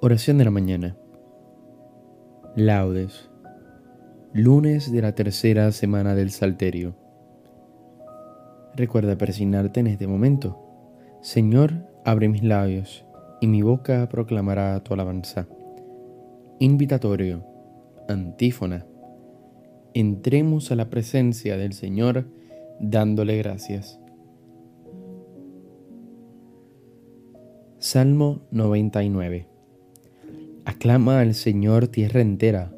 Oración de la mañana. Laudes. Lunes de la tercera semana del Salterio. Recuerda persignarte en este momento. Señor, abre mis labios, y mi boca proclamará tu alabanza. Invitatorio. Antífona. Entremos a la presencia del Señor dándole gracias. Salmo 99 Aclama al Señor tierra entera,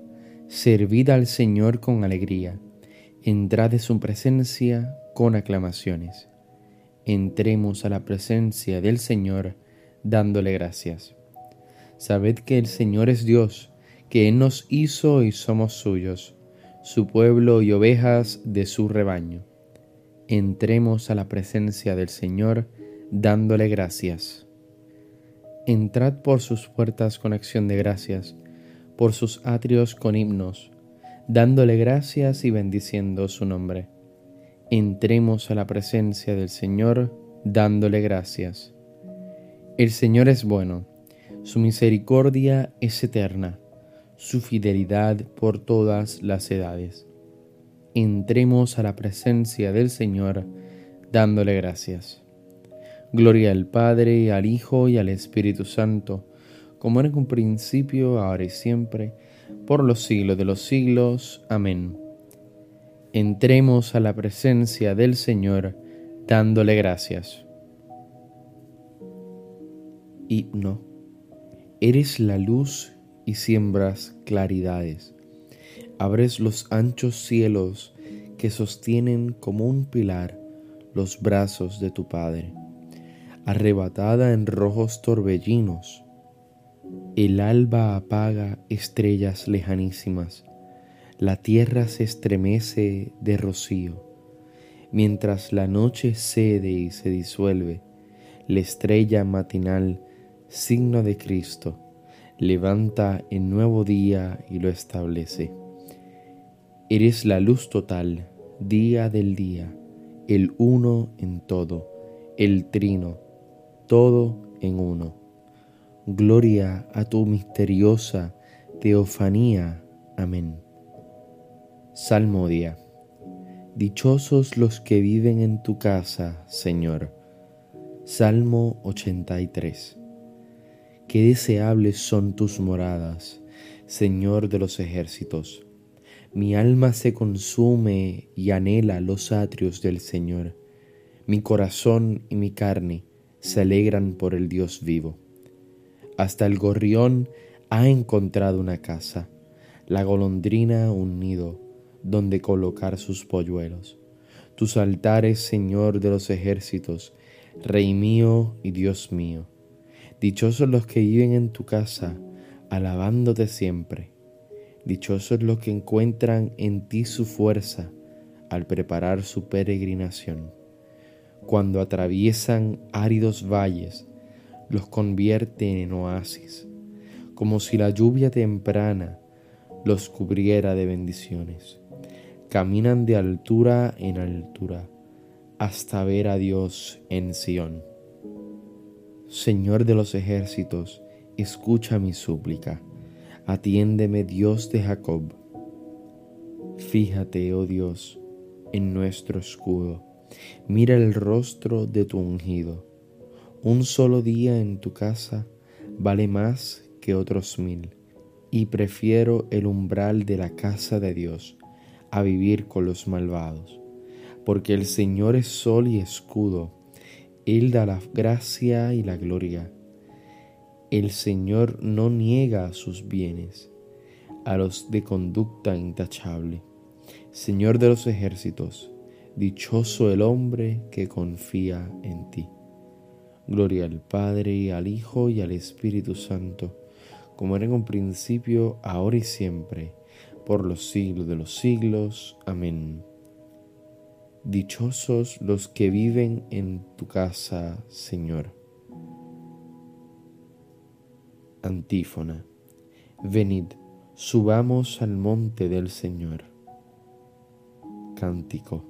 servid al Señor con alegría, entrad de su presencia con aclamaciones. Entremos a la presencia del Señor dándole gracias. Sabed que el Señor es Dios, que Él nos hizo y somos suyos, su pueblo y ovejas de su rebaño. Entremos a la presencia del Señor dándole gracias. Entrad por sus puertas con acción de gracias, por sus atrios con himnos, dándole gracias y bendiciendo su nombre. Entremos a la presencia del Señor dándole gracias. El Señor es bueno, su misericordia es eterna, su fidelidad por todas las edades. Entremos a la presencia del Señor dándole gracias. Gloria al Padre, al Hijo y al Espíritu Santo, como en un principio, ahora y siempre, por los siglos de los siglos. Amén. Entremos a la presencia del Señor dándole gracias. Himno. Eres la luz y siembras claridades. Abres los anchos cielos que sostienen como un pilar los brazos de tu Padre arrebatada en rojos torbellinos. El alba apaga estrellas lejanísimas, la tierra se estremece de rocío, mientras la noche cede y se disuelve, la estrella matinal, signo de Cristo, levanta el nuevo día y lo establece. Eres la luz total, día del día, el uno en todo, el trino, todo en uno. Gloria a tu misteriosa teofanía. Amén. Salmodia. Dichosos los que viven en tu casa, Señor. Salmo 83. Qué deseables son tus moradas, Señor de los ejércitos. Mi alma se consume y anhela los atrios del Señor. Mi corazón y mi carne se alegran por el Dios vivo. Hasta el gorrión ha encontrado una casa, la golondrina un nido donde colocar sus polluelos. Tus altares, Señor de los ejércitos, Rey mío y Dios mío. Dichosos los que viven en tu casa, alabándote siempre. Dichosos los que encuentran en ti su fuerza al preparar su peregrinación cuando atraviesan áridos valles, los convierte en oasis, como si la lluvia temprana los cubriera de bendiciones. Caminan de altura en altura hasta ver a Dios en Sión. Señor de los ejércitos, escucha mi súplica, atiéndeme Dios de Jacob. Fíjate, oh Dios, en nuestro escudo Mira el rostro de tu ungido. Un solo día en tu casa vale más que otros mil, y prefiero el umbral de la casa de Dios a vivir con los malvados, porque el Señor es sol y escudo, Él da la gracia y la gloria. El Señor no niega sus bienes a los de conducta intachable. Señor de los ejércitos, Dichoso el hombre que confía en ti. Gloria al Padre, y al Hijo, y al Espíritu Santo, como era en un principio, ahora y siempre, por los siglos de los siglos. Amén. Dichosos los que viven en tu casa, Señor. Antífona. Venid, subamos al monte del Señor. Cántico.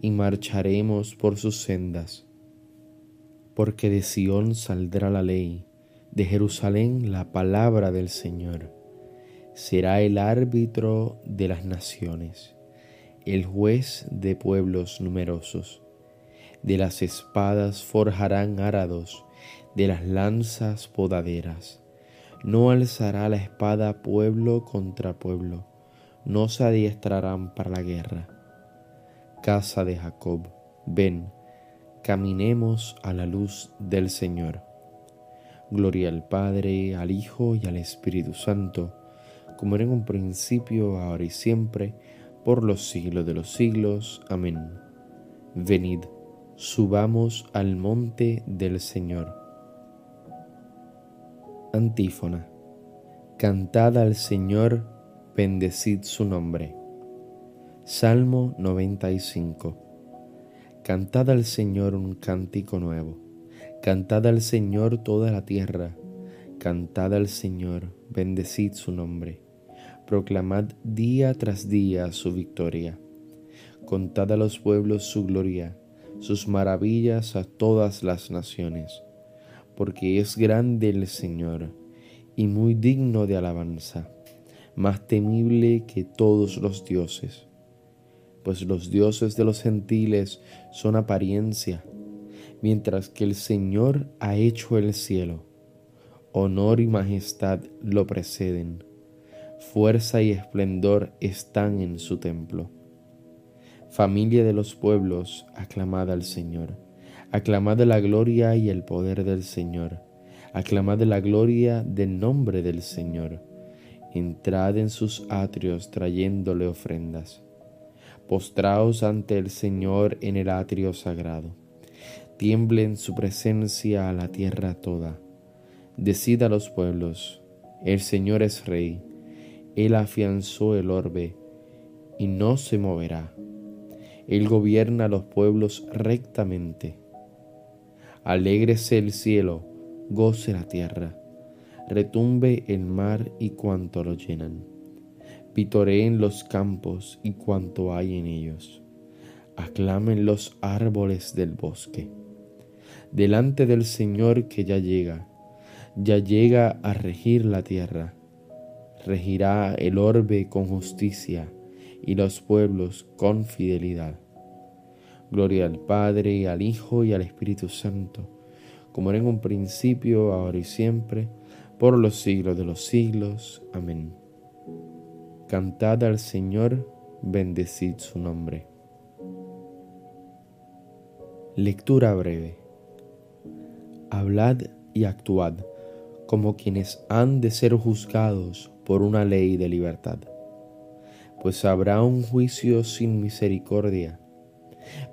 y marcharemos por sus sendas. Porque de Sión saldrá la ley, de Jerusalén la palabra del Señor. Será el árbitro de las naciones el juez de pueblos numerosos. De las espadas forjarán arados, de las lanzas podaderas. No alzará la espada pueblo contra pueblo, no se adiestrarán para la guerra. Casa de Jacob, ven, caminemos a la luz del Señor. Gloria al Padre, al Hijo y al Espíritu Santo, como era en un principio, ahora y siempre, por los siglos de los siglos. Amén. Venid, subamos al monte del Señor. Antífona. Cantad al Señor, bendecid su nombre. Salmo 95. Cantad al Señor un cántico nuevo. Cantad al Señor toda la tierra. Cantad al Señor, bendecid su nombre proclamad día tras día su victoria. Contad a los pueblos su gloria, sus maravillas a todas las naciones, porque es grande el Señor y muy digno de alabanza, más temible que todos los dioses, pues los dioses de los gentiles son apariencia, mientras que el Señor ha hecho el cielo, honor y majestad lo preceden. Fuerza y esplendor están en su templo. Familia de los pueblos, aclamad al Señor, aclamad la gloria y el poder del Señor, aclamad la gloria del nombre del Señor, entrad en sus atrios trayéndole ofrendas. Postraos ante el Señor en el atrio sagrado. Tiemble en su presencia a la tierra toda. Decid a los pueblos, el Señor es Rey él afianzó el orbe y no se moverá. Él gobierna a los pueblos rectamente. Alégrese el cielo, goce la tierra, retumbe el mar y cuanto lo llenan. Pitoreen los campos y cuanto hay en ellos. Aclamen los árboles del bosque. Delante del Señor que ya llega, ya llega a regir la tierra regirá el orbe con justicia y los pueblos con fidelidad. Gloria al Padre, al Hijo y al Espíritu Santo, como era en un principio, ahora y siempre, por los siglos de los siglos. Amén. Cantad al Señor, bendecid su nombre. Lectura breve. Hablad y actuad como quienes han de ser juzgados por una ley de libertad, pues habrá un juicio sin misericordia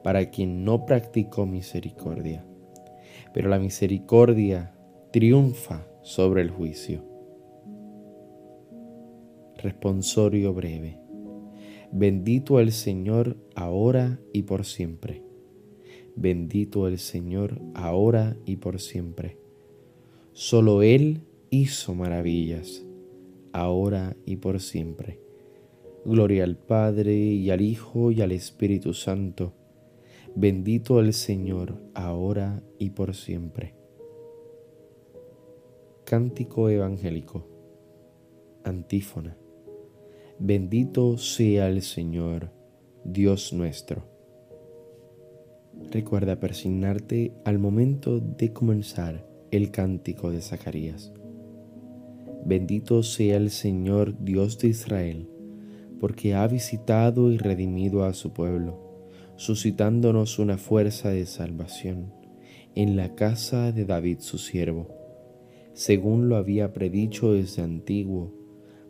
para quien no practicó misericordia, pero la misericordia triunfa sobre el juicio. Responsorio breve. Bendito el Señor ahora y por siempre. Bendito el Señor ahora y por siempre. Solo Él hizo maravillas ahora y por siempre. Gloria al Padre y al Hijo y al Espíritu Santo. Bendito el Señor, ahora y por siempre. Cántico Evangélico. Antífona. Bendito sea el Señor, Dios nuestro. Recuerda persignarte al momento de comenzar el cántico de Zacarías. Bendito sea el Señor Dios de Israel, porque ha visitado y redimido a su pueblo, suscitándonos una fuerza de salvación en la casa de David su siervo, según lo había predicho desde antiguo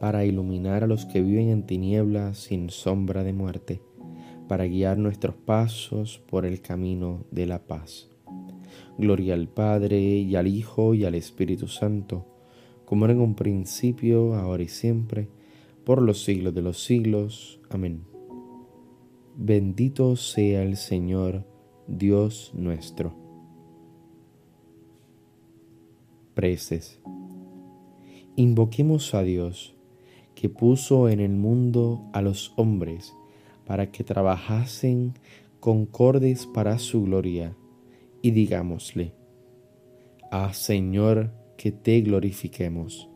para iluminar a los que viven en tinieblas sin sombra de muerte, para guiar nuestros pasos por el camino de la paz. Gloria al Padre y al Hijo y al Espíritu Santo, como era en un principio, ahora y siempre, por los siglos de los siglos. Amén. Bendito sea el Señor, Dios nuestro. Preces. Invoquemos a Dios, que puso en el mundo a los hombres para que trabajasen concordes para su gloria, y digámosle, Ah Señor, que te glorifiquemos.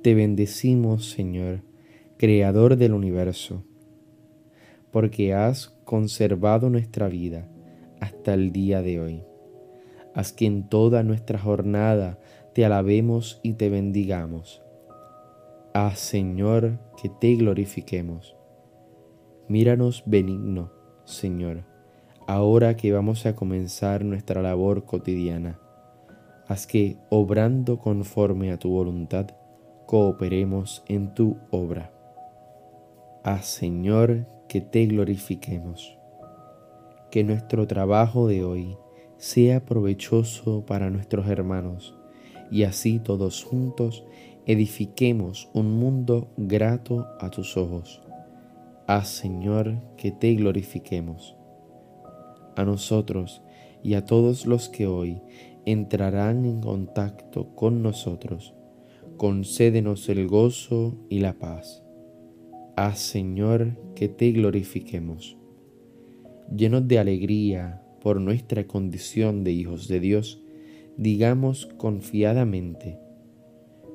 Te bendecimos, Señor, Creador del universo, porque has conservado nuestra vida hasta el día de hoy. Haz que en toda nuestra jornada te alabemos y te bendigamos. Ah, Señor, que te glorifiquemos. Míranos benigno, Señor, ahora que vamos a comenzar nuestra labor cotidiana haz que, obrando conforme a tu voluntad, cooperemos en tu obra. Haz, Señor, que te glorifiquemos. Que nuestro trabajo de hoy sea provechoso para nuestros hermanos y así todos juntos edifiquemos un mundo grato a tus ojos. Haz, Señor, que te glorifiquemos. A nosotros y a todos los que hoy entrarán en contacto con nosotros. Concédenos el gozo y la paz. Haz, Señor, que te glorifiquemos. Llenos de alegría por nuestra condición de hijos de Dios, digamos confiadamente,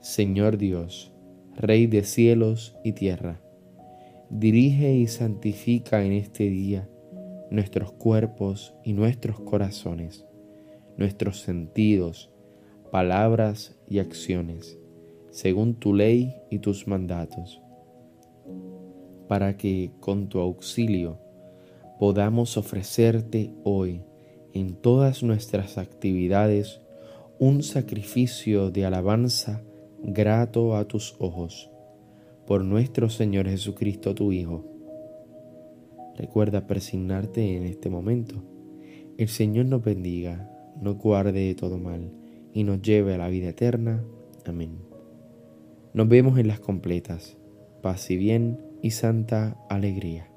Señor Dios, Rey de cielos y tierra, dirige y santifica en este día nuestros cuerpos y nuestros corazones, nuestros sentidos, palabras y acciones, según tu ley y tus mandatos, para que con tu auxilio podamos ofrecerte hoy en todas nuestras actividades un sacrificio de alabanza grato a tus ojos, por nuestro Señor Jesucristo tu Hijo Recuerda persignarte en este momento. El Señor nos bendiga, nos guarde de todo mal y nos lleve a la vida eterna. Amén. Nos vemos en las completas. Paz y bien y santa alegría.